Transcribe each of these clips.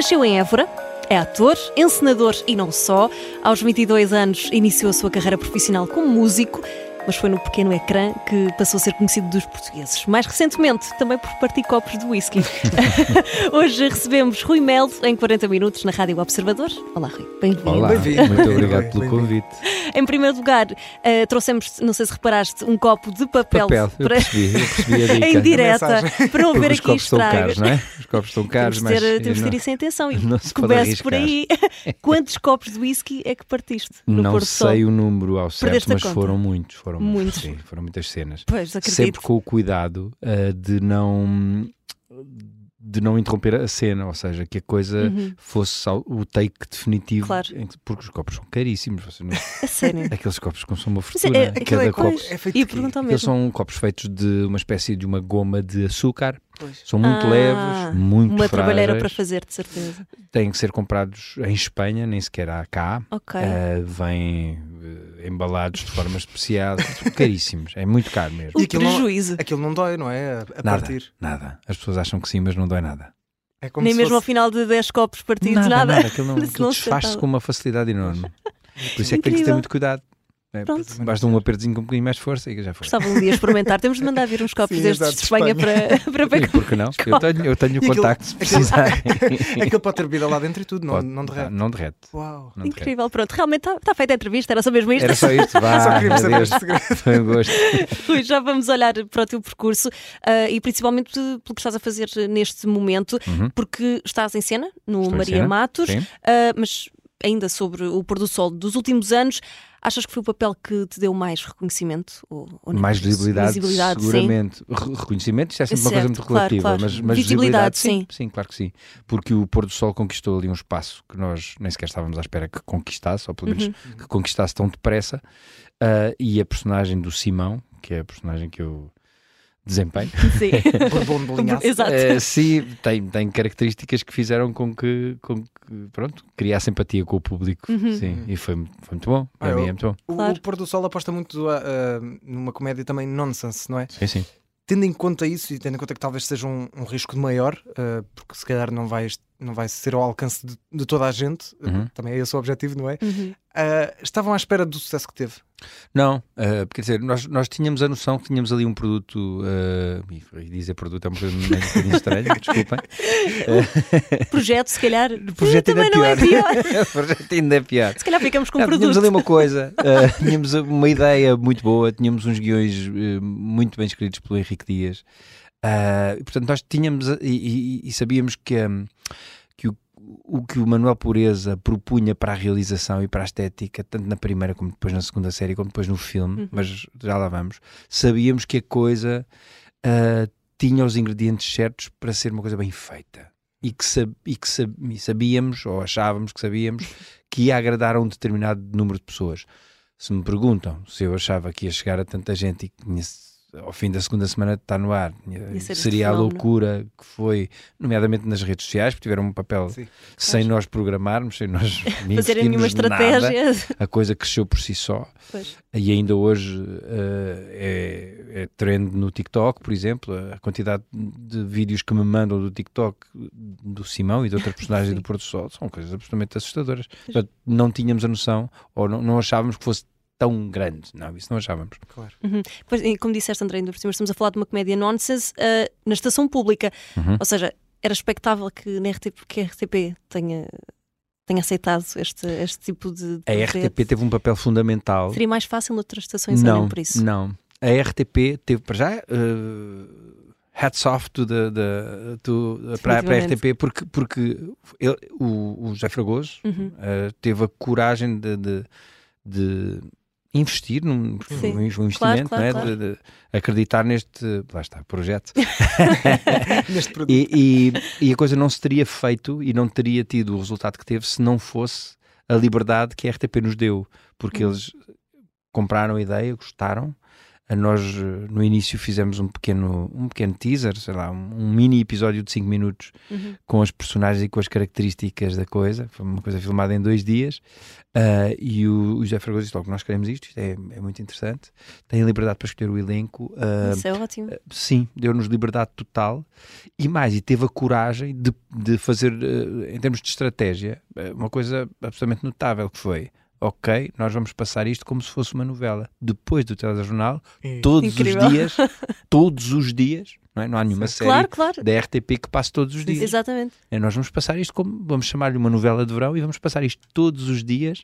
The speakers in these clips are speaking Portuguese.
Nasceu em Évora, é ator, encenador e não só. Aos 22 anos iniciou a sua carreira profissional como músico mas foi no pequeno ecrã que passou a ser conhecido dos portugueses. Mais recentemente, também por partir copos de whisky. Hoje recebemos Rui Melo em 40 minutos na Rádio Observador. Olá, Rui. Bem-vindo. Olá, Bem-vindo. muito obrigado pelo convite. Em primeiro lugar, eh, trouxemos, não sei se reparaste, um copo de papel, Papel, eu para- percebi, eu percebi a dica. em direta para não ver aqui copos estão estragos. caros, não é? Os copos estão caros, Temos de ter, mas temos de ter não, isso em atenção. E não se pode comece por aí. Quantos copos de whisky é que partiste no não sol? sei o número ao certo, mas foram muitos, foram Muitos. Sim, foram muitas cenas. Pois, acredito. Sempre com o cuidado ah, de não de não interromper a cena, ou seja, que a coisa Uhum. fosse o take definitivo, Claro. que- porque os copos são caríssimos. Você não- A sério. aqueles copos consomem uma Mas fortuna. é- Cada é, copo. é feito Ia de Aqueles mesmo. são copos feitos de uma espécie de uma goma de açúcar. Pois. São muito Ah, leves, muito Uma trabalheira para frágeis. fazer, de certeza. Têm que ser comprados em Espanha, nem sequer há cá. Ok. Uh, vêm uh, embalados de forma especial, caríssimos, é muito caro mesmo. o E aquilo não- prejuízo. Aquilo não dói, não é? A, a Nada, partir. nada. As pessoas acham que sim, mas não dói nada. É como Nem se mesmo ao fosse... final de 10 copos partidos, nada, nada. nada. Aquilo, não, Se aquilo não se desfaz-se com uma facilidade enorme. Por isso é que tem que ter muito cuidado. É, Pronto. Basta um apertozinho com um bocadinho mais de força e já foi. Gostava um dia experimentar. Temos de mandar vir uns copos Sim, destes de Espanha, de para, para pegar. por que não? Eu tenho, eu tenho o contacto se precisarem. Aquilo pode ter bebida lá dentro e tudo, não, Pode- não derrete. Não derrete. Uau. não derrete. Incrível, pronto. Realmente está está feita a entrevista, era só mesmo isto. Era só isto, vá. Só queríamos saber este segredo. Foi um gosto. Rui, já vamos olhar para o teu percurso ah, e principalmente pelo que estás a fazer neste momento, Uhum. porque estás em cena no Estou Maria cena, Matos, ah, mas ainda sobre o pôr do sol dos últimos anos, achas que foi o papel que te deu mais reconhecimento? Ou, ou mais isso? visibilidade, Visibilidade, sim. seguramente. Re- Reconhecimento, isto é sempre uma coisa Certo, muito claro, relativa, claro. Mas, mas Visibilidade, visibilidade, sim, sim, claro que sim. Porque o pôr do sol conquistou ali um espaço que nós nem sequer estávamos à espera que conquistasse, ou pelo menos Uhum. que conquistasse tão depressa. Ah, e a personagem do Simão, que é a personagem que eu desempenho, Sim. Bourbon de linhaça. Exato. eh, sim, tem, tem características que fizeram com que, com que pronto, criasse empatia com o público. Uhum. Sim, e foi, foi muito bom. Para Ah, mim é muito bom. O, Claro. o Pôr do Sol aposta muito ah, numa comédia também nonsense, não é? Sim, sim. Tendo em conta isso e tendo em conta que talvez seja um, um risco maior, ah, porque se calhar não vai, não vai ser ao alcance de, de toda a gente, Uhum. também é esse o objetivo, não é? Uhum. Ah, estavam à espera do sucesso que teve. Não, eh, quer dizer, nós, nós tínhamos a noção que tínhamos ali um produto, e dizer produto é uma coisa meio um bocadinho estranha, desculpem. Projeto, se calhar. O projeto ainda também não é pior. o projeto ainda é pior. Se calhar ficamos com um Não, tínhamos produto. ali uma coisa, eh, tínhamos uma ideia muito boa, tínhamos uns guiões muito bem escritos pelo Henrique Dias, e, portanto nós tínhamos e, e- e sabíamos que, hum, que o, o que o Manuel Pureza propunha para a realização e para a estética, tanto na primeira como depois na segunda série, como depois no filme, Uhum. mas já lá vamos, sabíamos que a coisa ah, tinha os ingredientes certos para ser uma coisa bem feita. E que, sab- e que sab- e sabíamos, ou achávamos que sabíamos, que ia agradar a um determinado número de pessoas. Se me perguntam se eu achava que ia chegar a tanta gente e que tinha, ao fim da segunda semana de estar no ar, ser este seria a loucura que foi, nomeadamente nas redes sociais, porque tiveram um papel Sim. sem nós programarmos, sem nós Fazerem nenhuma investirmos nada. estratégia. A coisa cresceu por si só. Pois. E ainda hoje eh, é, é trend no TikTok, por exemplo, a quantidade de vídeos que me mandam do TikTok do Simão e de outra personagem Sim. do Porto Sol são coisas absolutamente assustadoras. Portanto, não tínhamos a noção, ou não, não achávamos que fosse tão grande. Não, isso não achávamos. Claro. Uhum. Pois, e como disseste, André, ainda por cima, estamos a falar de uma comédia nonsense ah, na estação pública. Uhum. Ou seja, era expectável que, na RTP, que a RTP tenha, tenha aceitado este, este tipo de. de A projeto. RTP teve um papel fundamental. Seria mais fácil noutras estações, não, por isso. não. A RTP teve para já. eh, hats off to the, the- to- para, para a. RTP porque, porque ele- o, o José Fragoso Uhum. eh, teve a coragem de, de- de investir num Sim. um investimento, Claro, claro, não é? claro. De, de acreditar neste lá está, projeto. Neste produto. e, e, e a coisa não se teria feito e não teria tido o resultado que teve se não fosse a liberdade que a RTP nos deu, porque Uhum. eles compraram a ideia, gostaram, nós eh, no início fizemos um pequeno, um pequeno teaser, sei lá, um, mini episódio de 5 minutos Uhum. com as personagens e com as características da coisa. Foi uma coisa filmada em dois dias. Ah, e o, o José Fragoso disse logo: Nós queremos isto, isto é, é muito interessante. Tem liberdade para escolher o elenco. Ah, Isso é ótimo. Sim, deu-nos liberdade total e mais, e teve a coragem de, de fazer, em termos de estratégia, uma coisa absolutamente notável que foi. Ok, nós vamos passar isto como se fosse uma novela. Depois do telejornal, E- todos Incrível. os dias, todos os dias, não, é? não há nenhuma série Claro, claro. da RTP que passe todos os dias. Exatamente. É, Nós vamos passar isto como, vamos chamar-lhe uma novela de verão e vamos passar isto todos os dias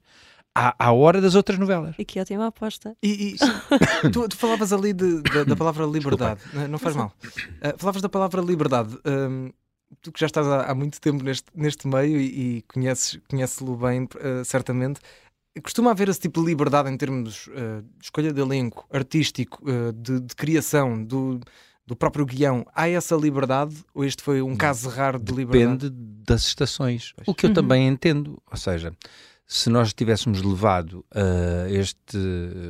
à, à hora das outras novelas. E que ótima aposta. E, e- tu, tu falavas ali de- da- da palavra liberdade, não, não faz mal. Ah, falavas da palavra liberdade. Hum, tu que já estás há, há muito tempo neste, neste meio e, e conheces, conheces-lo bem, ah, certamente. Costuma haver esse tipo de liberdade em termos ah, de escolha de elenco, artístico, ah, de, de criação, do, do próprio guião. Há essa liberdade ou este foi um caso raro de liberdade? Depende das estações. O que eu Uhum. também entendo. Ou seja, se nós tivéssemos levado uh, este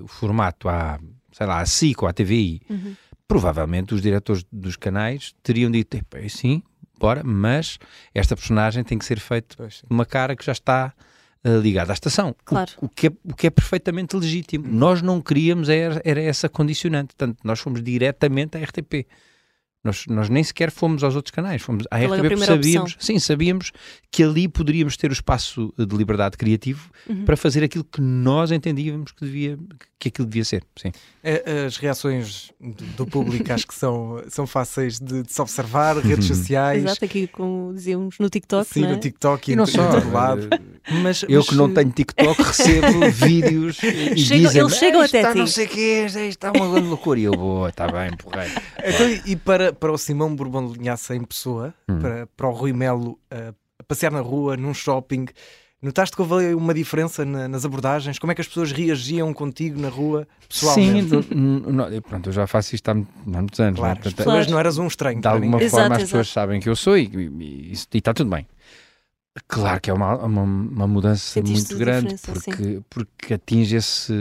formato à, sei lá, à SIC ou à TVI, Uhum. provavelmente os diretores dos canais teriam dito, "Epá, é sim, bora, mas esta personagem tem que ser feita uma cara que já está uh, ligada à estação. O- Claro. O, que é, o que é perfeitamente legítimo. Nós não queríamos era, era essa condicionante. Portanto, nós fomos diretamente à RTP. Nós, nós nem sequer fomos aos outros canais, fomos à é a RTP porque sabíamos, opção? sim, sabíamos que ali poderíamos ter o espaço de liberdade criativo Uhum. para fazer aquilo que nós entendíamos que, devia, que aquilo devia ser. Sim. É, As reações do, público acho que são, são fáceis de, de se observar, redes sociais, Exato, aqui como dizíamos no TikTok. sim, não é? no TikTok e, E não só. lado. Mas, Eu mas, que não tenho TikTok recebo vídeos e Chegam- dizem eles chegam "Ah, isto até está ti." não sei o que, isto está uma grande loucura. E eu, boa, está bem, porreiro. Então, e para, para o Simão Bourbon de Linhaça em pessoa, Hum. para, para o Rui Melo uh, a passear na rua, num shopping, notaste que houve uma diferença na- nas abordagens? Como é que as pessoas reagiam contigo na rua, Sim, pessoalmente? no- no- pronto, eu já faço isto há, mu- há muitos anos. Claro, não é? Portanto, pessoas Claro. não eras um estranho. de alguma. Exato, forma as exato. pessoas sabem que eu sou e, e, e e está tudo bem. Claro que é uma, uma, uma mudança muito grande porque, porque atinge esse,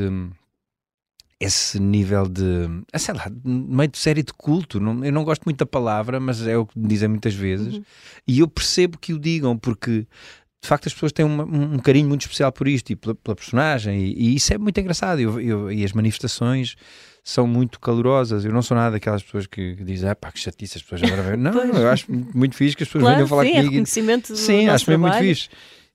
esse nível de, ah, sei lá, meio de série de culto. Não, eu não gosto muito da palavra, mas é o que me dizem muitas vezes. Uhum. E eu percebo que o digam porque de facto as pessoas têm uma- um, carinho muito especial por isto e pela, pela personagem, e, e isso é muito engraçado. Eu- eu- e as manifestações são muito calorosas. Eu não sou nada daquelas pessoas que, que dizem, ah pá, que chatice, as pessoas agora vêm. Não, Pois. eu acho muito fixe que as pessoas Claro, venham falar sim, é comigo. e- reconhecimento do Sim, acho mesmo muito fixe.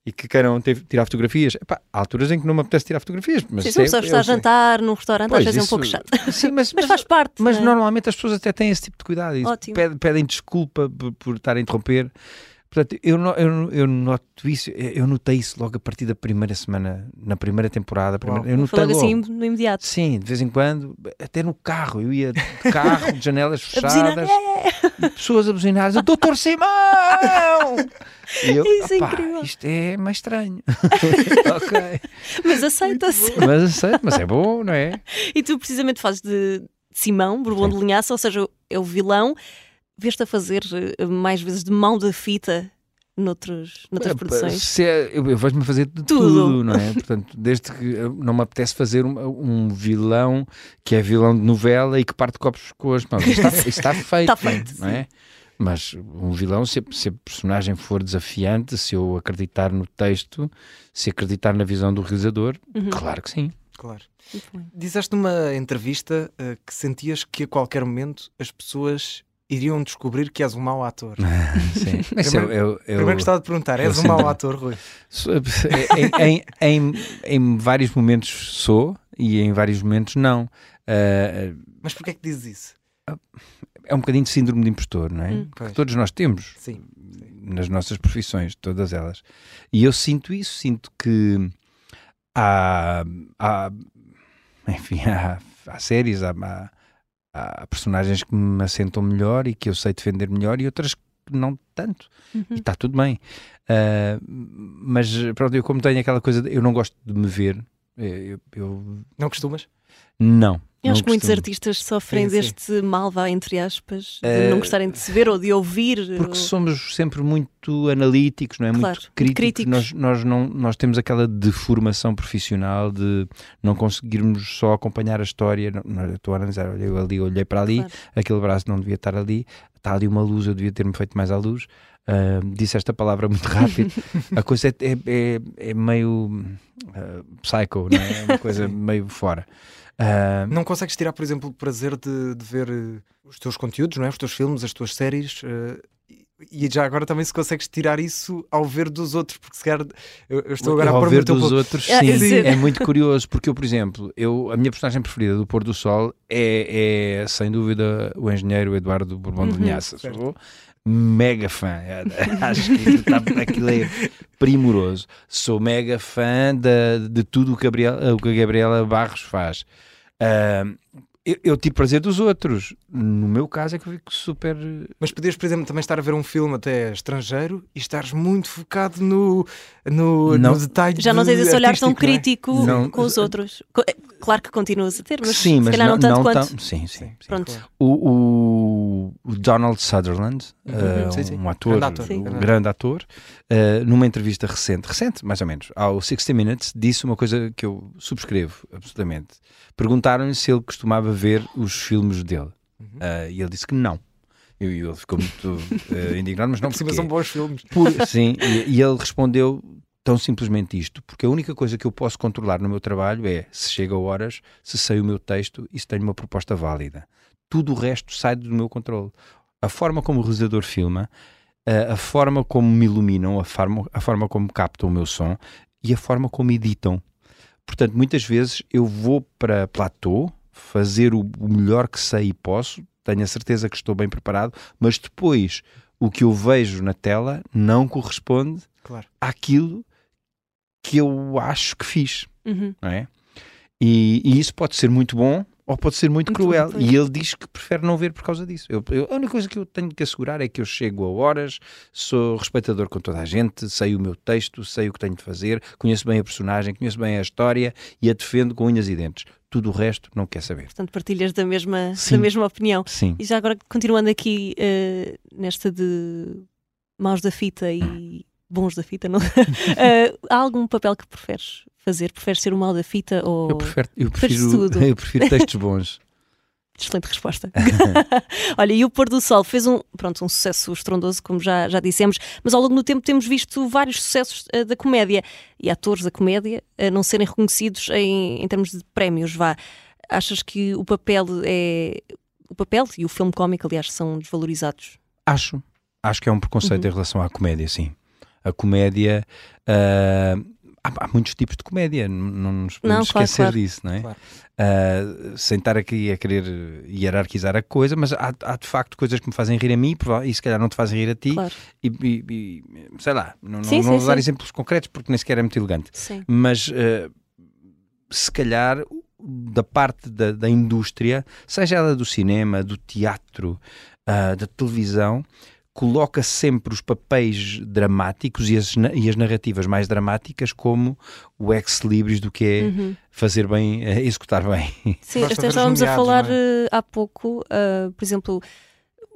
E que queiram ter- tirar fotografias. Epá, há alturas em que não me apetece tirar fotografias. Mas Sim, se uma pessoa é- está a jantar num restaurante, Pois, às vezes é um isso- pouco chato. Sim, mas, Mas faz parte. mas é? normalmente as pessoas até têm esse tipo de cuidado pedem, pedem desculpa por, por estar a interromper. Portanto, eu, eu, eu noto isso, eu notei isso logo a partir da primeira semana, na primeira temporada. primeira- eu notei logo logo. assim no imediato. Sim, de vez em quando, até no carro, eu ia de carro, de janelas fechadas, pessoas a buzinar, Doutor Simão! E eu, Isso é "Opá, incrível." isto é mais estranho. ok. mas aceita-se. Mas aceito, mas é bom, não é? E tu precisamente fazes de Simão, Bourbon de Linhaça, ou seja, é o vilão. Veste a fazer eh, mais vezes de mão da fita noutros, noutras É, produções. se é- eu, eu vejo-me fazer de tudo. Tudo. não é? Portanto, desde que eu- não me apetece fazer um, um vilão que é vilão de novela e que parte copos com as mãos. Isso está, isso está feito. Está feito, Não é? Mas um vilão, se, se a personagem for desafiante, se eu acreditar no texto, se acreditar na visão do realizador, Uhum. claro que sim. Claro. Dizeste numa entrevista uh, que sentias que a qualquer momento as pessoas iriam descobrir que és um mau ator. sim. Mas eu, eu, eu- Primeiro gostava de perguntar, és um mau ator, Rui? Em, em, em, em vários momentos sou e em vários momentos não. Ah, Mas porquê é que dizes isso? é um bocadinho de síndrome de impostor, não é? Hum. Que todos nós temos Sim. nas nossas profissões, todas elas. E eu sinto isso, sinto que há, há enfim, há, há séries, há, há, há personagens que me assentam melhor e que eu sei defender melhor e outras que não tanto. Uhum. E está tudo bem. Ah, mas pronto, eu como tenho aquela coisa, de, eu não gosto de me ver. Eu, eu... Não costumas? Não. Eu acho que muitos artistas sofrem Sim, sim. deste mal, vá, entre aspas, de Eh, não gostarem de se ver ou de ouvir. Porque ou- somos sempre muito analíticos, não é? Claro, muito críticos. críticos. Nós, nós, não, nós temos aquela deformação profissional de não conseguirmos só acompanhar a história. Não, não, estou a analisar, olhei ali, olhei para ali, Claro. aquele braço não devia estar ali, está ali uma luz, eu devia ter-me feito mais à luz. Ah, disse esta palavra muito rápido. a coisa é, é, é, meio ah, psycho, não é? É uma coisa meio fora. Ah, Não consegues tirar, por exemplo, o prazer de, de ver eh, os teus conteúdos, não é? os teus filmes, as tuas séries? eh, e já agora também se consegues tirar isso ao ver dos outros, porque se calhar eu, eu estou agora a ao pôr ver dos outros, Ah, sim, sim. é muito curioso, porque eu, por exemplo, eu, a minha personagem preferida do Pôr do Sol é, é, sem dúvida o engenheiro Eduardo Bourbon de Uhum, Vinhaça. certo. Sou mega fã, É, acho que aquilo, tá- aquilo é primoroso. Sou mega fã de, de tudo o que, a Gabriela, o que a Gabriela Barros faz. Ah, eu, eu tive prazer dos outros. No meu caso é que eu fico super. Mas podias, por exemplo, também estar a ver um filme até estrangeiro e estares muito focado no, no, Não. no detalhe. Já não tens esse olhar tão não é? crítico Não. com os outros. É, Claro que continuas a ter, mas sim, se mas calhar não, tanto quanto. tão- Sim, sim. sim. Pronto. Claro. O, o- Donald Sutherland, Uhum. eh, Sim, sim. um ator, Grande ator. Um grande ator, eh, numa entrevista recente, recente mais ou menos, ao 60 Minutes, disse uma coisa que eu subscrevo absolutamente. Perguntaram-lhe se ele costumava ver os filmes dele Uhum. Eh, e ele disse que não. E ele ficou muito eh, indignado, mas não Por cima porquê? são bons filmes. Por- sim, e, e ele respondeu tão simplesmente isto, porque a única coisa que eu posso controlar no meu trabalho é se chega a horas, se sei o meu texto e se tenho uma proposta válida. Tudo o resto sai do meu controle. A forma como o realizador filma, a, a forma como me iluminam, a forma, a forma como captam o meu som e a forma como editam. Portanto, muitas vezes eu vou para platô fazer o, melhor que sei e posso, tenho a certeza que estou bem preparado, mas depois o que eu vejo na tela não corresponde Claro. àquilo que eu acho que fiz, Uhum. não é? E, e isso pode ser muito bom ou pode ser muito Muito cruel. e ele diz que prefere não ver por causa disso. Eu- eu- a única coisa que eu tenho que assegurar é que eu chego a horas, sou respeitador com toda a gente, sei o meu texto, sei o que tenho de fazer, conheço bem a personagem, conheço bem a história e a defendo com unhas e dentes. Tudo o resto não quer saber. Portanto, partilhas da mesma, Sim. da mesma opinião. Sim. E já agora, continuando aqui eh, nesta de maus da fita e bons da fita, não? Eh, há algum papel que preferes fazer? Preferes ser o mau da fita ou. Eu, prefiro, eu, prefiro, eu prefiro textos bons. Excelente resposta. Olha, e o Pôr do Sol fez um, pronto, um sucesso estrondoso, como já, já dissemos, mas ao longo do tempo temos visto vários sucessos eh, da comédia e atores da comédia a não serem reconhecidos em, em termos de prémios. Vá. Achas que o papel é. O papel e o filme cómico, aliás, são desvalorizados? Acho. Acho que é um preconceito Uhum. em relação à comédia, sim. A comédia. ah, há, há muitos tipos de comédia, não nos podemos Não, claro, esquecer claro. disso, não é? Claro. Ah, sem estar aqui a querer hierarquizar a coisa, mas há, há de facto coisas que me fazem rir a mim e se calhar não te fazem rir a ti. Claro. E, e- e, sei lá, não, Sim, não, sim, não vou dar sim. exemplos concretos porque nem sequer é muito elegante Sim. mas eh, se calhar da parte da, da indústria, seja ela do cinema, do teatro, ah, da televisão, coloca sempre os papéis dramáticos e as, e as narrativas mais dramáticas como o ex-libris do que é Uhum. fazer bem, eh, executar bem. Sim, até estávamos a falar é? eh, há pouco, ah, por exemplo,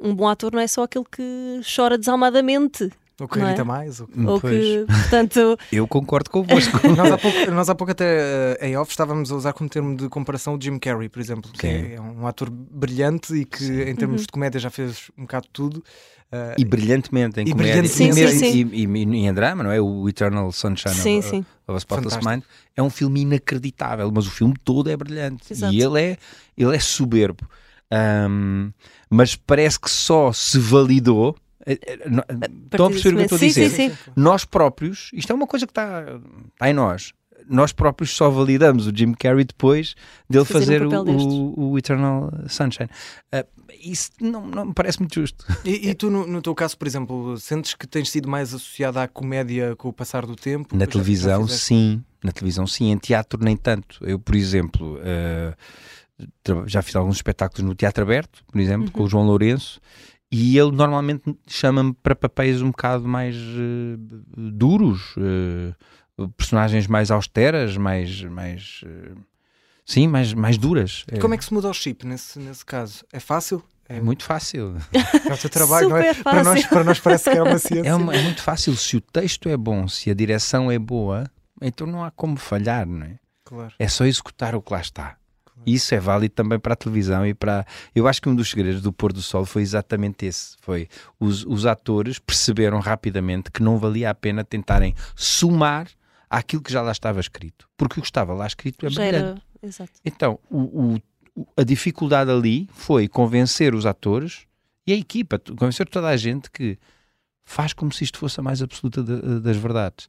um bom ator não é só aquele que chora desalmadamente, O que Não é? mais. o que- ou Pois, que, portanto, Eu concordo convosco. nós, há pouco, nós há pouco até em off estávamos a usar como termo de comparação o Jim Carrey, por exemplo, que Sim. é um ator brilhante e que em termos Uhum. de comédia já fez um bocado de tudo. Eh, E brilhantemente em E comédia brilhantemente. e, Sim, sim, E, e- e em drama, não é? O Eternal Sunshine sim, of, sim. of a Spotless Fantástico. Mind é um filme inacreditável, mas o filme todo é brilhante Exato. e ele é, ele é soberbo. Ahm, mas parece que só se validou. eh, eh, Estão a perceber o que eu estou a Sim, dizer? sim, sim. Nós próprios, isto é uma coisa que está, está em nós. Nós próprios só validamos o Jim Carrey depois dele Fazer fazer, um o, o- o Eternal Sunshine. Ah, isso não, não me parece muito justo. E, e tu, no, no teu caso, por exemplo, sentes que tens sido mais associada à comédia com o passar do tempo? Na televisão, fizeste? sim. Na televisão, sim. Em teatro, nem tanto. Eu, por exemplo, tra- já fiz alguns espetáculos no Teatro Aberto, por exemplo, com o João Lourenço, e ele normalmente chama-me para papéis um bocado mais eh, duros, eh, personagens mais austeras, mais. mais uh, sim, mais, mais duras. Como é que se muda o chip nesse, nesse caso? É fácil? É muito fácil. É o teu trabalho, não é? Para nós, para nós parece que é uma ciência. É, uma, é, muito fácil. Se o texto é bom, se a direção é boa, então não há como falhar, não é? Claro. É só executar o que lá está. Claro. Isso é válido também para a televisão e para. Eu acho que um dos segredos do pôr do sol foi exatamente esse. Foi os, os atores perceberam rapidamente que não valia a pena tentarem somar àquilo que já lá estava escrito. Porque o que estava lá escrito é já brilhante. Era... Exato. Então, o, o a dificuldade ali foi convencer os atores e a equipa, convencer toda a gente que faz como se isto fosse a mais absoluta de, das verdades.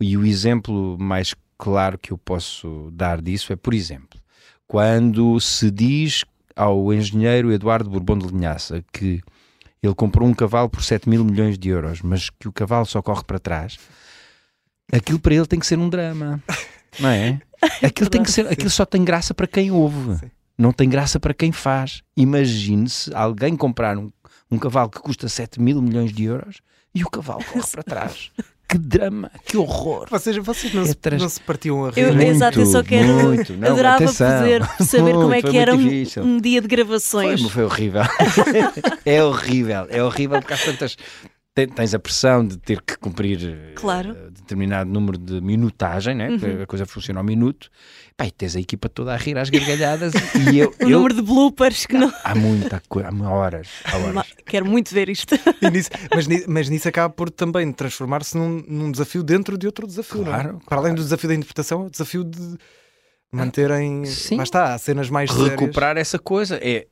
E o exemplo mais claro que eu posso dar disso é, por exemplo, quando se diz ao engenheiro Eduardo Bourbon de Linhaça que ele comprou um cavalo por 7 mil milhões de euros, mas que o cavalo só corre para trás, aquilo para ele tem que ser um drama, não é? Aquilo, tem que ser, aquilo só tem graça para quem ouve. Sim não tem graça para quem faz. Imagine-se alguém comprar um, um cavalo que custa 7 mil milhões de euros e o cavalo corre para trás. Que drama, que horror. Vocês, vocês não, é se, não se partiam a rir. Eu, muito, exato, eu só quero. Muito, não, adorava atenção, poder saber muito, como é que era um, um, dia de gravações. Foi, foi horrível. é horrível, é horrível porque há tantas tens a pressão de ter que cumprir eh, claro. uh, determinado número de minutagem, né? Uhum. a coisa funciona ao minuto, Pá, e tens a equipa toda a rir às gargalhadas e eu, o eu... número de bloopers que não... Há muita coisa, há horas, há horas. Quero muito ver isto. Nisso, mas, mas nisso acaba por também transformar-se num, num, desafio dentro de outro desafio, claro, não é? Para além do desafio da interpretação, é o desafio de manterem, Sim. mas está, cenas mais Recuperar sérias. essa coisa, é...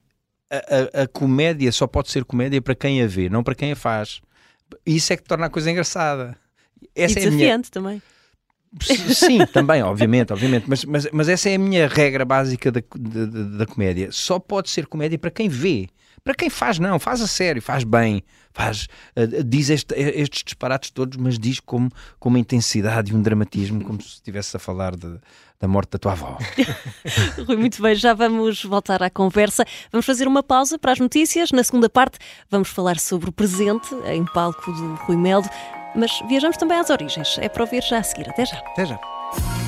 A, a, a comédia só pode ser comédia para quem a vê, não para quem a faz. Isso é que torna a coisa engraçada. Essa e desafiante é minha... também. Sim, também, obviamente, obviamente, mas, mas, mas essa é a minha regra básica da, da, da, comédia. Só pode ser comédia para quem vê. Para quem faz, não, faz a sério, faz bem, faz, uh, diz este, estes disparates todos, mas diz com, com uma intensidade e um dramatismo, como se estivesse a falar de, da morte da tua avó. Rui, muito bem, já vamos voltar à conversa. Vamos fazer uma pausa para as notícias. Na segunda parte, vamos falar sobre o presente em palco do Rui Melo, mas viajamos também às origens. É para ouvir já a seguir. Até já. Até já.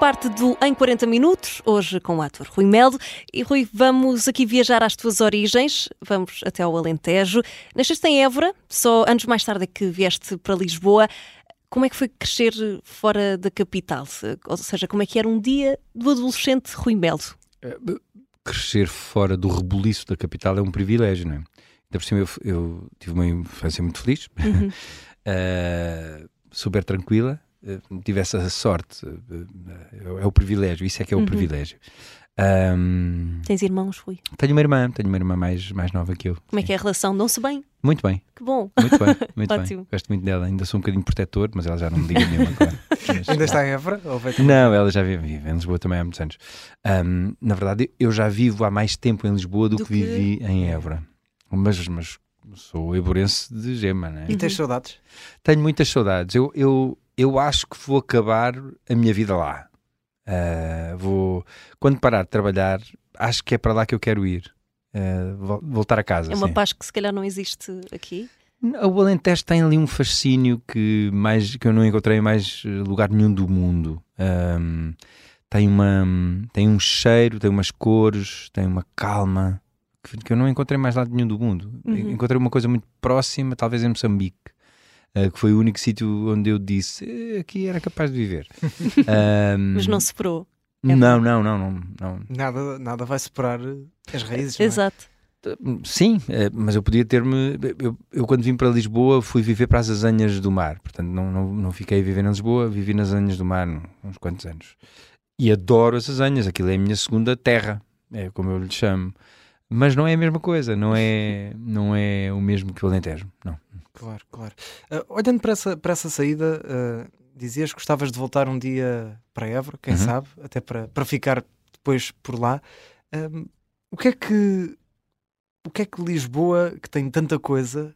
Parte do Em 40 Minutos, hoje com o ator Rui Melo. E Rui, vamos aqui viajar às tuas origens, vamos até ao Alentejo. Nasceste em Évora, só anos mais tarde é que vieste para Lisboa. Como é que foi crescer fora da capital? Ou seja, como é que era um dia do adolescente Rui Melo? É, crescer fora do rebuliço da capital é um privilégio, não é? Ainda por cima eu, eu tive uma infância muito feliz, uhum. uh, super tranquila, eh, tive essa sorte, eh, é o privilégio, isso é que é o uhum. privilégio. Um, Tens irmãos, Rui? Tenho uma irmã, tenho uma irmã mais, mais nova que eu. Como sim. é que é a relação? Dão-se bem? Muito bem. Que bom. Muito bem, muito bem. Gosto muito dela. Ainda sou um bocadinho protetor, mas ela já não me liga nenhuma agora. Mas, Ainda está em Évora? Não, ela já vive, vive, em Lisboa também há muitos anos. Um, na verdade, eu já vivo há mais tempo em Lisboa do, do que, que, vivi em Évora. Mas, mas sou eborense de gema, né? E tens saudades? Tenho muitas saudades. Eu, eu eu acho que vou acabar a minha vida lá. Uh, vou, quando parar de trabalhar, acho que é para lá que eu quero ir. Uh, voltar a casa. É uma paz que se calhar não existe aqui. O Alentejo tem ali um fascínio que, mais, que eu não encontrei em mais lugar nenhum do mundo. Um, tem, uma, tem um cheiro, tem umas cores, tem uma calma que, que eu não encontrei mais lado nenhum do mundo. Uhum. Encontrei uma coisa muito próxima, talvez em Moçambique. Uh, que foi o único sítio onde eu disse "Eh, aqui era capaz de viver. Ahm, Mas não superou. É não, não, não, não, não. Nada, nada vai separar as raízes. não é? Exato. Sim, eh, mas eu podia ter-me. Eu, eu, quando vim para Lisboa, fui viver para as Azanhas do Mar. Portanto, não, não, não fiquei a viver em Lisboa, vivi nas Azanhas do Mar uns quantos anos. E adoro as Azanhas, aquilo é a minha segunda terra, é como eu lhe chamo. Mas não é a mesma coisa, não é, não é o mesmo que o Alentejo, não. Claro, claro. Ah, olhando para essa, para essa saída, ah, dizias que gostavas de voltar um dia para Évora, quem Uhum. sabe, até para, para ficar depois por lá. Ahm, o que é que o que é que Lisboa, que tem tanta coisa,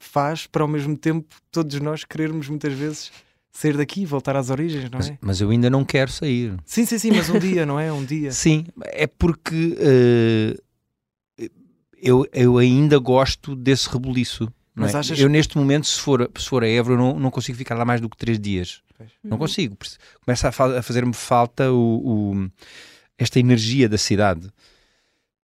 faz para ao mesmo tempo todos nós querermos muitas vezes sair daqui e voltar às origens, não Mas, é? mas eu ainda não quero sair. Sim, sim, sim, mas um dia, não é? Um dia. Sim, é porque eh, eu, eu ainda gosto desse rebuliço. Mas é? achas- Eu, neste momento, se for, se for a Évora, eu não, não consigo ficar lá mais do que três dias. Pois. Não consigo. Começa a, fa- a fazer-me falta o, o- esta energia da cidade.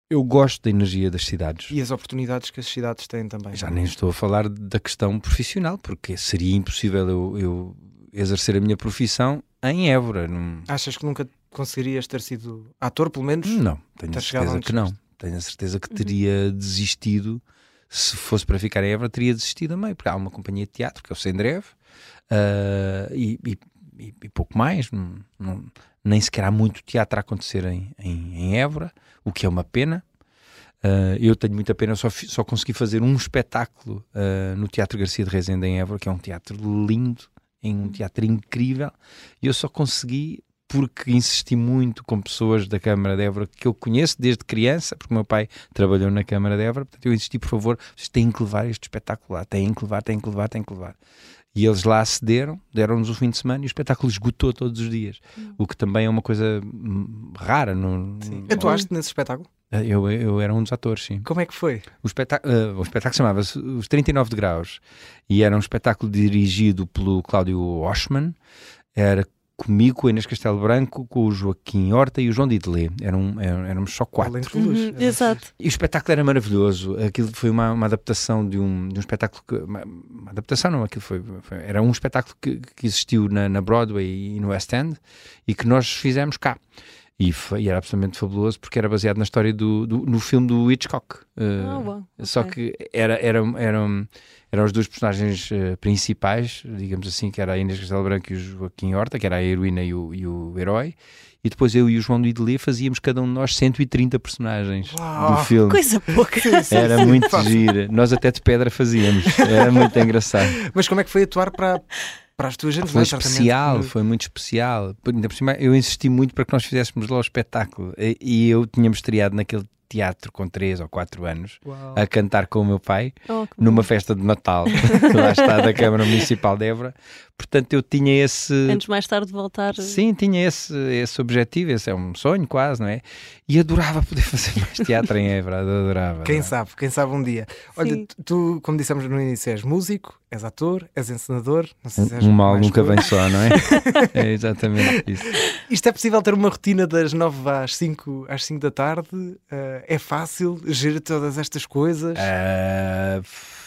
Eu gosto da energia das cidades. E as oportunidades que as cidades têm também. Já nem estou a falar da questão profissional, porque seria impossível eu, eu exercer a minha profissão em Évora. Não, Achas que nunca conseguirias ter sido ator, pelo menos? não tenho certeza que não. Tenho a certeza que teria desistido. Se fosse para ficar em Évora, teria desistido a meio, porque há uma companhia de teatro, que é o Sendrev, ah, e, e- e- e pouco mais. Não, não- nem sequer há muito teatro a acontecer em, em, em Évora, o que é uma pena. Ah, eu tenho muita pena, só, só consegui fazer um espetáculo ah, no Teatro Garcia de Rezende em Évora, que é um teatro lindo, em um teatro incrível, e eu só consegui porque insisti muito com pessoas da Câmara de Évora que eu conheço desde criança, porque o meu pai trabalhou na Câmara de Évora, portanto eu insisti, por favor, vocês têm que levar este espetáculo lá, têm que levar, têm que levar, têm que levar. E eles lá cederam, deram-nos o fim de semana e o espetáculo esgotou todos os dias, o que também é uma coisa hum, rara. No, Sim. no- Atuaste nesse espetáculo? eu, eu era um dos atores, sim. Como é que foi? O, espetá- eh, o espetáculo chamava-se Os 39 de Graus e era um espetáculo dirigido pelo Cláudio Oshman. Era comigo, com a Inês Castelo Branco, com o Joaquim Horta e o João Didelé. Eram, éramos só quatro. Uhum, exato. E o espetáculo era maravilhoso. Aquilo foi uma, uma adaptação de um, de um espetáculo. Que, uma, uma adaptação, não, aquilo foi. foi- era um espetáculo que, que existiu na, na Broadway e no West End e que nós fizemos cá. E, foi- e era absolutamente fabuloso porque era baseado na história do, do- no filme do Hitchcock. Ah, uau, Só ok. que era, era, eram, eram os dois personagens eh, principais, digamos assim, que era a Inês Castelo Branco e o Joaquim Horta, que era a heroína e o, e o herói. E depois eu e o João Didelé fazíamos cada um de nós 130 personagens Uau! do filme. Coisa pouca. Era muito gira. Nós até de pedra fazíamos. Era muito engraçado. Mas como é que foi atuar para, para as tuas gentes? Foi especial, foi muito especial. Ainda por cima, eu insisti muito para que nós fizéssemos lá o espetáculo. E, e eu tínhamos estreado naquele teatro com 3 ou 4 anos Uau. a cantar com o meu pai Oh, numa bom. festa de Natal. lá está da Câmara Municipal de Évora. Portanto, eu tinha esse. Antes mais tarde de voltar. Sim, tinha esse, esse objetivo, esse é um sonho quase, não é? E adorava poder fazer mais teatro em Évora, adorava. Quem adorava. sabe, quem sabe um dia. Olha, Sim. tu, como dissemos no início, és músico, és ator, és encenador. Não sei se és Um mal nunca vem só, não é? é exatamente isso. Isto é possível ter uma rotina das 9 às 5, às 5 da tarde? Eh, é fácil gerir todas estas coisas? F-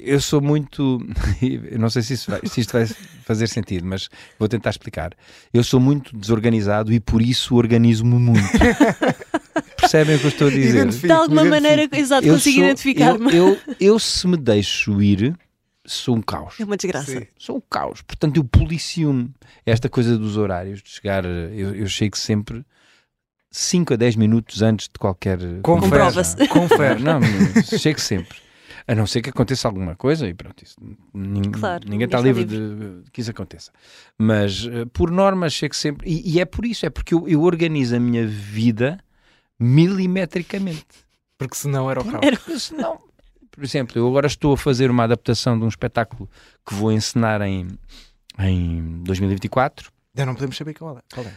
eu sou muito. eu não sei se, isso vai- se isto vai fazer sentido, mas vou tentar explicar. Eu sou muito desorganizado e por isso organizo-me muito. Percebem o que eu estou a dizer? De alguma maneira, exato, Eu consigo identificar-me. Eu, eu, eu, se me deixo ir, sou um caos. É uma desgraça. Sim. Sou um caos. Portanto, eu policio-me. Esta coisa dos horários, de chegar. Eu, eu chego sempre 5 a 10 minutos antes de qualquer. Comprova-se. conversa. Confere. Não, chego sempre. A não ser que aconteça alguma coisa e pronto, isso, nin- Claro, ninguém ninguém está está livre de, que isso aconteça. Mas eh, por norma chego sempre. E, e é por isso, é porque eu, eu organizo a minha vida milimetricamente. Porque senão era o caos. Porque senão, por exemplo, eu agora estou a fazer uma adaptação de um espetáculo que vou encenar em, em 2024. Já não podemos saber qual é. Qual é.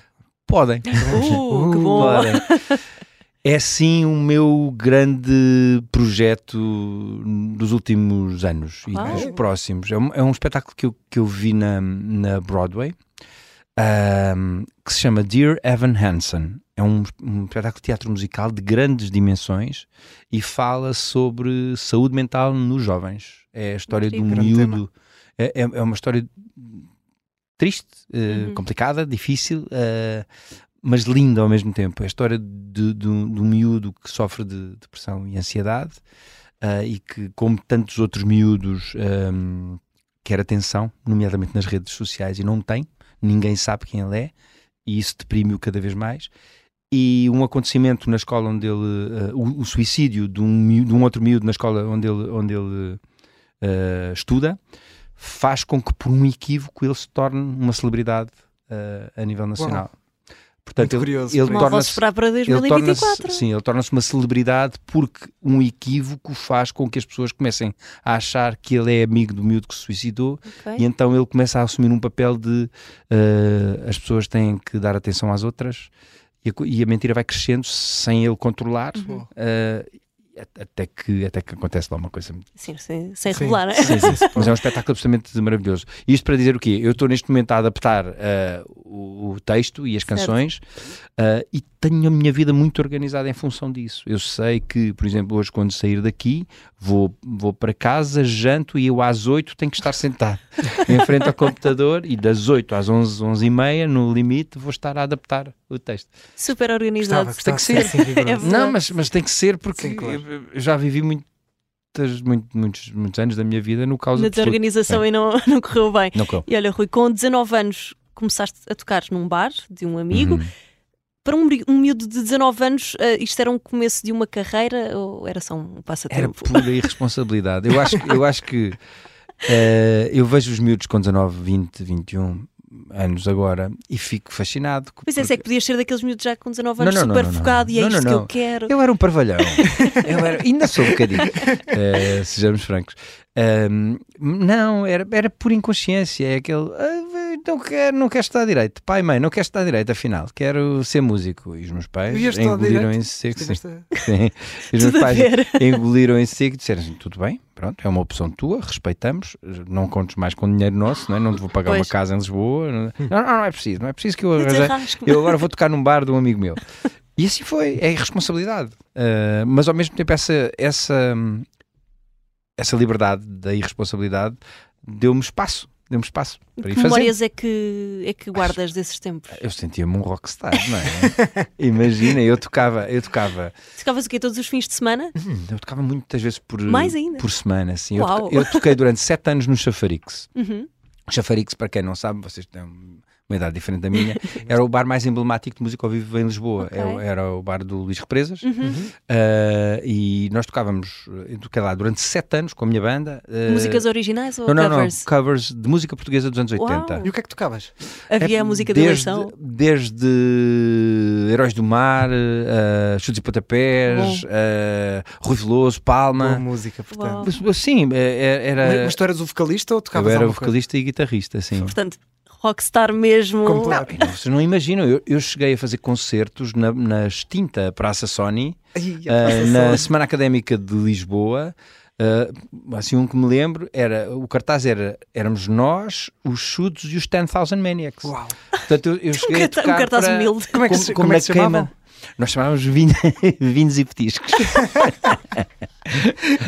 Podem. Uh, que bom. Podem. É sim o meu grande projeto dos últimos anos e dos próximos. É um, é um espetáculo que eu, que eu vi na, na Broadway. ahm, que se chama Dear Evan Hansen. É um, um espetáculo de teatro musical de grandes dimensões e fala sobre saúde mental nos jovens. É a história de um miúdo. É, é, é uma história triste, eh, Uhum. complicada, difícil, eh, mas linda ao mesmo tempo. É a história de, de um de um miúdo que sofre de depressão e ansiedade ah, e que, como tantos outros miúdos, ahm, quer atenção, nomeadamente nas redes sociais, e não tem, ninguém sabe quem ele é, e isso deprime-o cada vez mais. E um acontecimento na escola onde ele. o, o suicídio de um, miú- de um outro miúdo na escola onde ele, onde ele estuda faz com que, por um equívoco, ele se torne uma celebridade ah, a nível nacional. Portanto, Muito ele, curioso. ele torna-se esperar para ele 2024. torna-se sim, ele torna-se uma celebridade porque um equívoco faz com que as pessoas comecem a achar que ele é amigo do miúdo que se suicidou Ok. e então ele começa a assumir um papel de eh, as pessoas têm que dar atenção às outras e a, e a mentira vai crescendo sem ele controlar Uhum. at- até, que, até que acontece lá uma coisa Sim, sem, sem Sim. revelar, né? Sim, sim, sim. Mas é um espetáculo absolutamente maravilhoso. Isto para dizer o quê? Eu estou neste momento a adaptar eh, o, o texto e as canções eh, e tenho a minha vida muito organizada em função disso. Eu sei que, por exemplo, hoje quando sair daqui, vou, vou para casa, janto e eu às 8 tenho que estar sentado em frente ao computador e das 8 às 11, 11 e meia, no limite, vou estar a adaptar o texto. Super organizado. Gostava, Tem que ser. assim. É. Não, mas, mas tem que ser porque Sim, claro. já vivi muito- muitos, muitos anos da minha vida no causa Na absoluta. desorganização Sim. e não, não correu bem. Não correu. E olha, Rui, com 19 anos começaste a tocar num bar de um amigo. Uhum. Para um, um miúdo de 19 anos, eh, isto era um começo de uma carreira ou era só um Era passatempo? pura irresponsabilidade. Eu acho, eu acho que eh, eu vejo os miúdos com 19, 20, 21 anos agora e fico fascinado. Pois é, se é que podias ser daqueles miúdos já com 19 Não, anos não, não, super não, focado e é isto que eu quero. Eu era um parvalhão. Eu era- ainda sou um bocadinho. eh, sejamos francos. Ahm, não, era, era por inconsciência. É aquele. "Ah, não quero, não quero estudar direito. Pai e mãe, não quero estudar direito, afinal. Quero ser músico. E os meus pais engoliram em seco. Sim. Sim. E os meus pais engoliram em seco e disseram assim: tudo bem, pronto, é uma opção tua, respeitamos, não contes mais com dinheiro nosso, não, é? não te vou pagar Pois. uma casa em Lisboa. Não, não, não, não é preciso, não é preciso que eu arranje. Eu agora vou tocar num bar de um amigo meu. E assim foi, é irresponsabilidade. Uh, mas ao mesmo tempo, essa, essa, essa liberdade da irresponsabilidade deu-me espaço. Deu-me espaço para ir Que fazer. memórias é que, é que guardas desses tempos? Eu sentia-me um rockstar, não é? Imagina, eu tocava, eu tocava, Tocavas o quê? Todos os fins de semana? hum, eu tocava muitas vezes por, Mais ainda? por semana, assim. Eu, toca- eu toquei durante sete anos no Chafarix. Uhum. Chafarix, para quem não sabe, vocês têm uma idade diferente da minha, era o bar mais emblemático de música ao vivo em Lisboa. Ok. É- Era o bar do Luís Represas. Uhum. Uh, e nós tocávamos, eu toquei lá durante sete anos com a minha banda. uh, Músicas originais ou não, não, covers? não, covers de música portuguesa dos anos Uau. 80. E o que é que tocavas? Havia É a música de desde, eleição. Desde Heróis do Mar, uh, Chutes e Pontapés, uh, Rui Veloso, Boa Palma. música, portanto. Uau. Sim, eh, era. Mas, tu eras o vocalista ou eu tocavas era alguma coisa? vocalista e guitarrista, sim. Portanto, rockstar mesmo. Completo. Não, vocês não imaginam, eu, eu cheguei a fazer concertos na, na extinta Praça Sony, Ai, a na Semana Académica de Lisboa. ah, assim, um que me lembro era o cartaz era éramos nós, os Chutes e os 10,000 Maniacs. Uau. Portanto, eu, eu cheguei a carta- um cartaz para- humilde. Como é que se- como é na que se chamavam? queima- Nós chamávamos vin- vinhos e petiscos.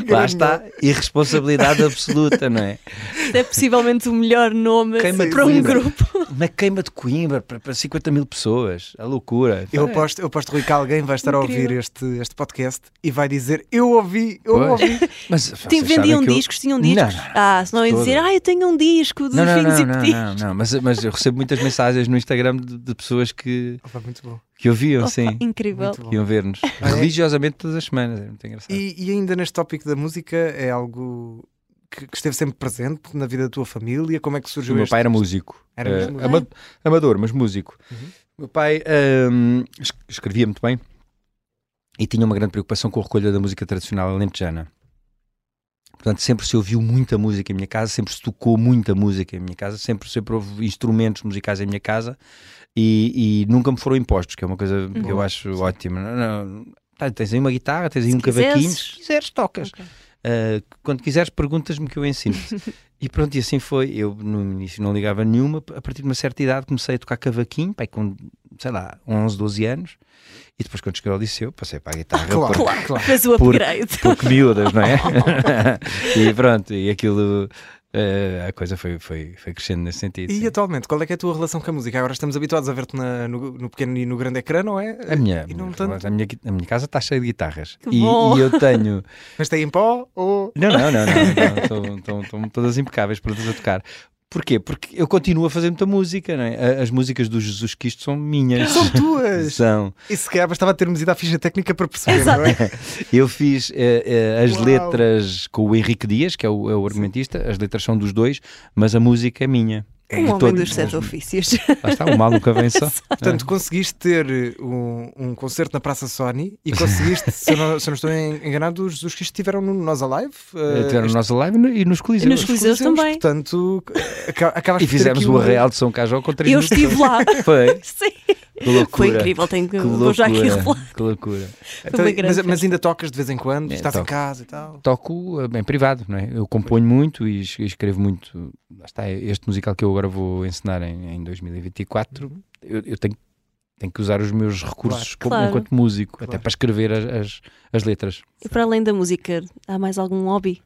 Lá está, irresponsabilidade absoluta, não é? Isto é possivelmente o melhor nome Queima para um grupo. Na queima de Coimbra, para, para 50 mil pessoas, a loucura. Eu aposto, eu aposto, Rui, que alguém vai estar a ouvir Incrível. este, este podcast e vai dizer: Eu ouvi, eu Pois. ouvi. Mas Tem, vendiam eu- discos, tinham Não, discos. não, não. Ah, senão iam dizer, ah, eu tenho um disco dos Não, não, vinhos não, e não, petis. não, não, mas, mas eu recebo muitas mensagens no Instagram de, de pessoas que, Opa, muito bom. que ouviam, Opa, sim, incrível. Que iam ver-nos Ah, é? religiosamente todas as semanas. É muito engraçado. E, e ainda neste tópico da música, é algo que, que esteve sempre presente na vida da tua família? Como é que O surgiu meu este- pai era músico. Era mesmo músico? ama- amador, mas músico. Uhum. Meu pai es- escrevia muito bem e tinha uma grande preocupação com a recolha da música tradicional alentejana. Portanto, sempre se ouviu muita música em minha casa, sempre se tocou muita música em minha casa, sempre, sempre houve instrumentos musicais em minha casa e, e nunca me foram impostos, que é uma coisa que eu acho ótima. Não, não, tens aí uma guitarra, tens aí Se um cavaquinho, quisesses. se quiseres, tocas. Ok. Uh, quando quiseres, perguntas-me que eu ensino. e pronto, e assim foi. Eu no início não ligava nenhuma, a partir de uma certa idade comecei a tocar cavaquinho, pai, com, sei lá, 11, 12 anos. E depois, quando cheguei ao liceu, passei para a guitarra. Claro, porque, claro, claro. Fez o Por- upgrade. porque miúdas, não é? e pronto, e aquilo, uh, a coisa foi, foi, foi crescendo nesse sentido. E sim. atualmente, qual é que é a tua relação com a música? Agora estamos habituados a ver-te na- no, no pequeno e no grande ecrã, não é? A minha, E não tanto. a, minha, a minha casa está cheia de guitarras. Que E, bom. e eu tenho. Mas tem em pó ou. Não, não, não, não. estão todas impecáveis, prontas a tocar. Porquê? Porque eu continuo a fazer muita música, não é? As músicas do Jesus Cristo são minhas. São tuas! São. E se calhar bastava termos ido à ficha técnica para perceber, não é? Eu fiz eh, eh, as Uau. letras com o Henrique Dias, que é o, é o argumentista, as letras são dos dois, mas a música é minha. Um homem Todo- dos sete ofícios. Lá está, o mal nunca vem só. Portanto, conseguiste ter um, um concerto na Praça Sony e conseguiste, se eu não, se eu não estou en- enganado, os, os que estiveram no Nós Alive. eh, Tiveram na este- nossa live e no- e nos Coliseus. Nos Coliseus também. Portanto, aca- acabaste E fizemos o Arreal de São Cajó com três Eu músicas. estive lá. Foi. Sim. Que loucura. Foi incrível, tenho que, Que vou já aqui loucura. revelar. Que loucura. Então, mas, mas ainda tocas de vez em quando, É, estás toco. em casa e tal. Toco eh, bem privado, não é? Eu componho muito e es- escrevo muito. Lá está, este musical que eu agora vou ensinar em, em 2024, eu, eu tenho, tenho que usar os meus recursos como- Claro. enquanto músico, até Claro. para escrever as, as, as letras. E para além da música, há mais algum hobby?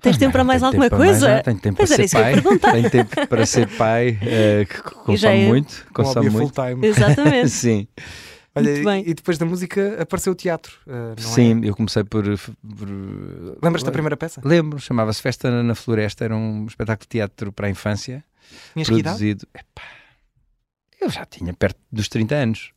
Tens tempo para mais alguma mais coisa? Tenho tempo Pois para ser que pai. Tenho tempo para ser pai, eh, que consome é muito. Consome muito. full time. Exatamente. Sim, Olha, Muito bem. e depois da música apareceu o teatro, eh, não é? sim, eu comecei por. por Lembras-te da primeira peça? Lembro, chamava-se Festa na Floresta, era um espetáculo de teatro para a infância. Tinhas que idade? produzido. Epá, eu já tinha perto dos 30 anos.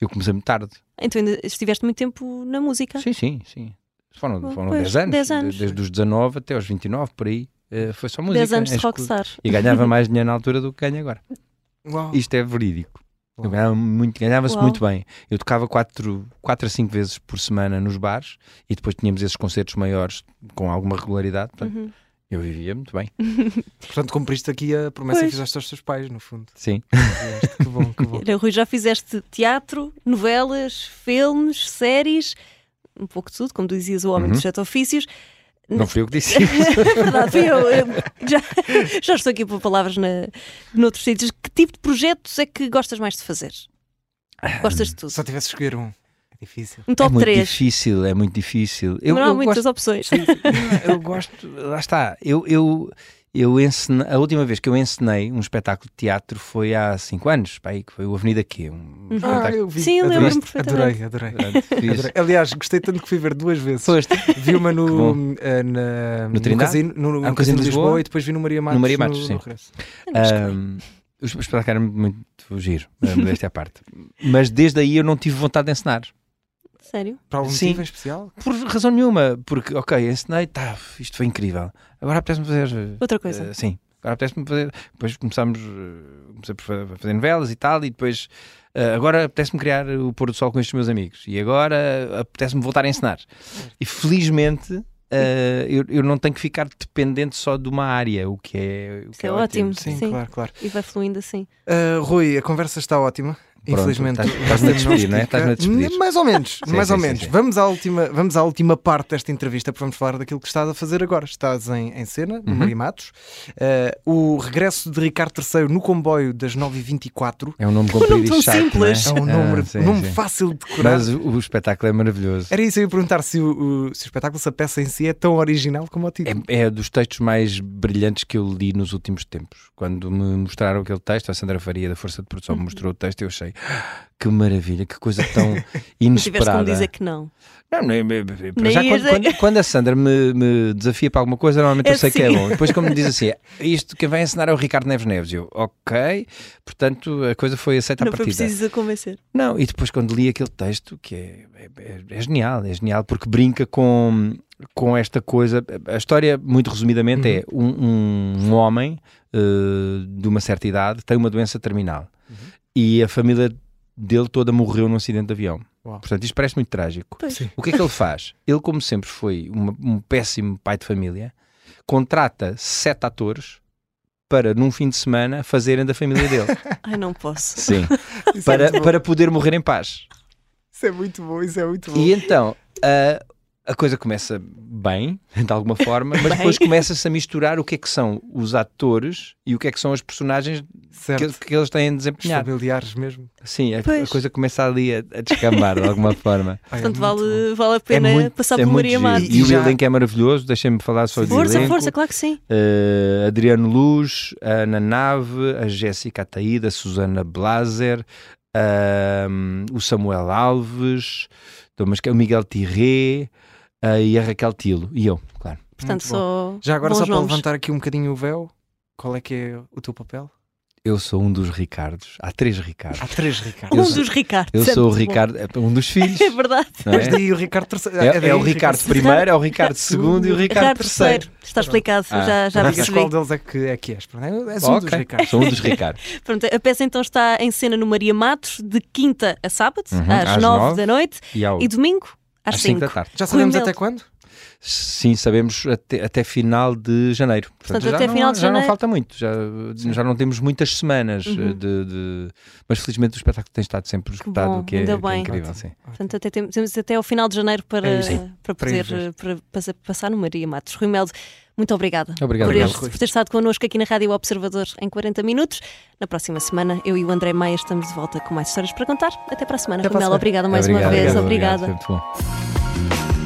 Eu comecei muito tarde. Então ainda estiveste muito tempo na música. Sim, sim, sim. Foram, Pois, foram 10 anos. 10 anos. Desde os 19 até aos 29, por aí. eh, foi só música. 10 anos de rockstar. E ganhava mais dinheiro na altura do que ganho agora. Uau. Isto é verídico. Ganhava muito, ganhava-se muito bem. Eu tocava 4, quatro a 5 vezes por semana nos bares e depois tínhamos esses concertos maiores com alguma regularidade. Portanto, Uhum. Eu vivia muito bem. Portanto, cumpriste aqui a promessa Pois. que fizeste aos teus pais, no fundo. Sim. que bom, que bom. Rui, já fizeste teatro, novelas, filmes, séries, um pouco de tudo, como dizias, o homem Uhum. dos sete ofícios. Não fui eu que disse isso. É verdade, fui eu. eu já, já estou aqui por palavras na, noutros sítios. Que tipo de projetos é que gostas mais de fazer? Gostas de tudo? Só tivesse escolher um. É difícil. Um é top muito 3. difícil, é muito difícil. Eu, não há eu muitas gosto, opções. eu gosto, lá está. Eu, eu, eu ensine, a última vez que eu ensinei um espetáculo de teatro foi há 5 anos, pá, aí, que foi o Avenida Q. Um Ah, espetáculo eu vi. Sim, lembro-me perfeitamente. Adorei, adorei. adorei. Aliás, gostei tanto que fui ver duas vezes. Foste Vi uma no, eh, na, No Trindade? casino, no, no Ah, no casino de de Lisboa, Lisboa e depois vi no Maria Matos. Maria Matos, no, sim. no. Um, o espetáculo era muito giro, modéstia à parte. Mas desde aí eu não tive vontade de ensinar. Sério? Para algum Sim. motivo em especial? Por razão nenhuma. Porque, ok, ensinei, tá, isto foi incrível. Agora apetece-me fazer. Outra coisa. eh, sim, agora apetece-me fazer. Depois começámos eh, comecei por fa- fazer novelas e tal, e depois eh, agora apetece-me criar o pôr do sol com estes meus amigos. E agora apetece-me voltar a ensinar. E felizmente. eh, eu, eu não tenho que ficar dependente só de uma área, o que é, o Isso que é é ótimo. Sim, Sim. claro, claro. E vai fluindo assim. Uh, Rui, a conversa está ótima. Infelizmente, o estás-me a despedir, não é? Estás-me a despedir. Mais ou menos, Sim, mais sim, ou menos. sim. Vamos, à última, vamos à última parte desta entrevista, porque vamos falar daquilo que estás a fazer agora. Estás em, em cena, no Uhum. Marimatos. Uh, o regresso de Ricardo III no comboio das 9h24 É um nome nome comprido tão e chato, simples. é não um é? nome, Ah, nome fácil de decorar. Mas o, o espetáculo é maravilhoso. Era isso, eu ia perguntar se o, o- se o espetáculo, se a peça em si é tão original como o título. É, é dos textos mais brilhantes que eu li nos últimos tempos. Quando me mostraram aquele texto, a Sandra Faria da Força de Produção me mostrou o texto, eu achei "Ah, que maravilha, que coisa tão Não como inesperada. dizer que não. Não, não, é- é- é- Nem já, quando, quando, quando a Sandra me, me desafia para alguma coisa, normalmente É eu sei que é sim. bom. Depois, como me diz assim, isto quem vai ensinar é o Ricardo Neves Neves. Eu, ok, portanto a coisa foi aceita não à partida. preciso a convencer. Não, e depois quando li aquele texto, que é, é, é- é genial, é genial, porque brinca com, com esta coisa. A história, muito resumidamente, é um, um- um homem eh, de uma certa idade tem uma doença terminal e a família dele toda morreu num acidente de avião. Uau. Portanto, isto parece muito trágico. O que é que ele faz? Ele, como sempre foi uma- um péssimo pai de família, contrata sete atores para, num fim de semana, fazerem da família dele. Ai, não posso. Sim. Isso, é para, bom. para poder morrer em paz. Isso é muito bom, isso é muito bom. E então, a, a coisa começa bem, de alguma forma, mas depois começa-se a misturar o que é que são os atores e o que é que são as personagens que, que, eles têm a desempenhar. Os familiares mesmo. Sim, a, a coisa começa ali a, a descambar de alguma forma. Portanto, é vale, vale a pena é muito, passar é por Maria Matos. E, e o elenco é maravilhoso, deixem-me falar só de Força, elenco. força, claro que sim. Uh, Adriano Luz, a Ana Nave, a Jéssica Ataída, a Susana Blaser, uh, o Samuel Alves, o Miguel Tirré, uh, e a Raquel Tilo, e eu, claro. Portanto, só Já agora, só para levantar aqui um bocadinho o véu, qual é que é o teu papel? Eu sou um dos Ricardos. Há três Ricardos. Há três Ricardos. Um sou, dos Ricardos. Eu sou o Ricardo, é um dos filhos. É verdade. É? Mas daí o Ricardo terceiro. É, é, é o Ricardo primeiro, é o Ricardo segundo e o Ricardo terceiro. Está explicado, ah. já, já percebi. qual deles é que, é que és? És um okay. dos Ricardos. Sou um dos Ricardos. Pronto, a peça então está em cena no Maria Matos, de quinta a sábado, uhum, às, às nove, da noite, e, ao... e domingo às, às cinco. da tarde. Já sabemos até quando? Sim, sabemos até, até final de janeiro. Portanto, Portanto até não, final de já janeiro. não falta muito, já, já não temos muitas semanas uhum. de, de, Mas felizmente o espetáculo tem estado sempre esgotado, o que, é, que é incrível. Sim. Portanto, até temos, temos até ao final de janeiro para, é para poder para, para passar no Maria Matos. Rui Melo, muito obrigada Obrigado, por, este, por ter estado connosco aqui na Rádio Observador em 40 minutos. Na próxima semana, eu e o André Maia estamos de volta com mais histórias para contar. Até para a semana. Melo, obrigada mais obrigado, uma vez. Obrigado, obrigada. Obrigado,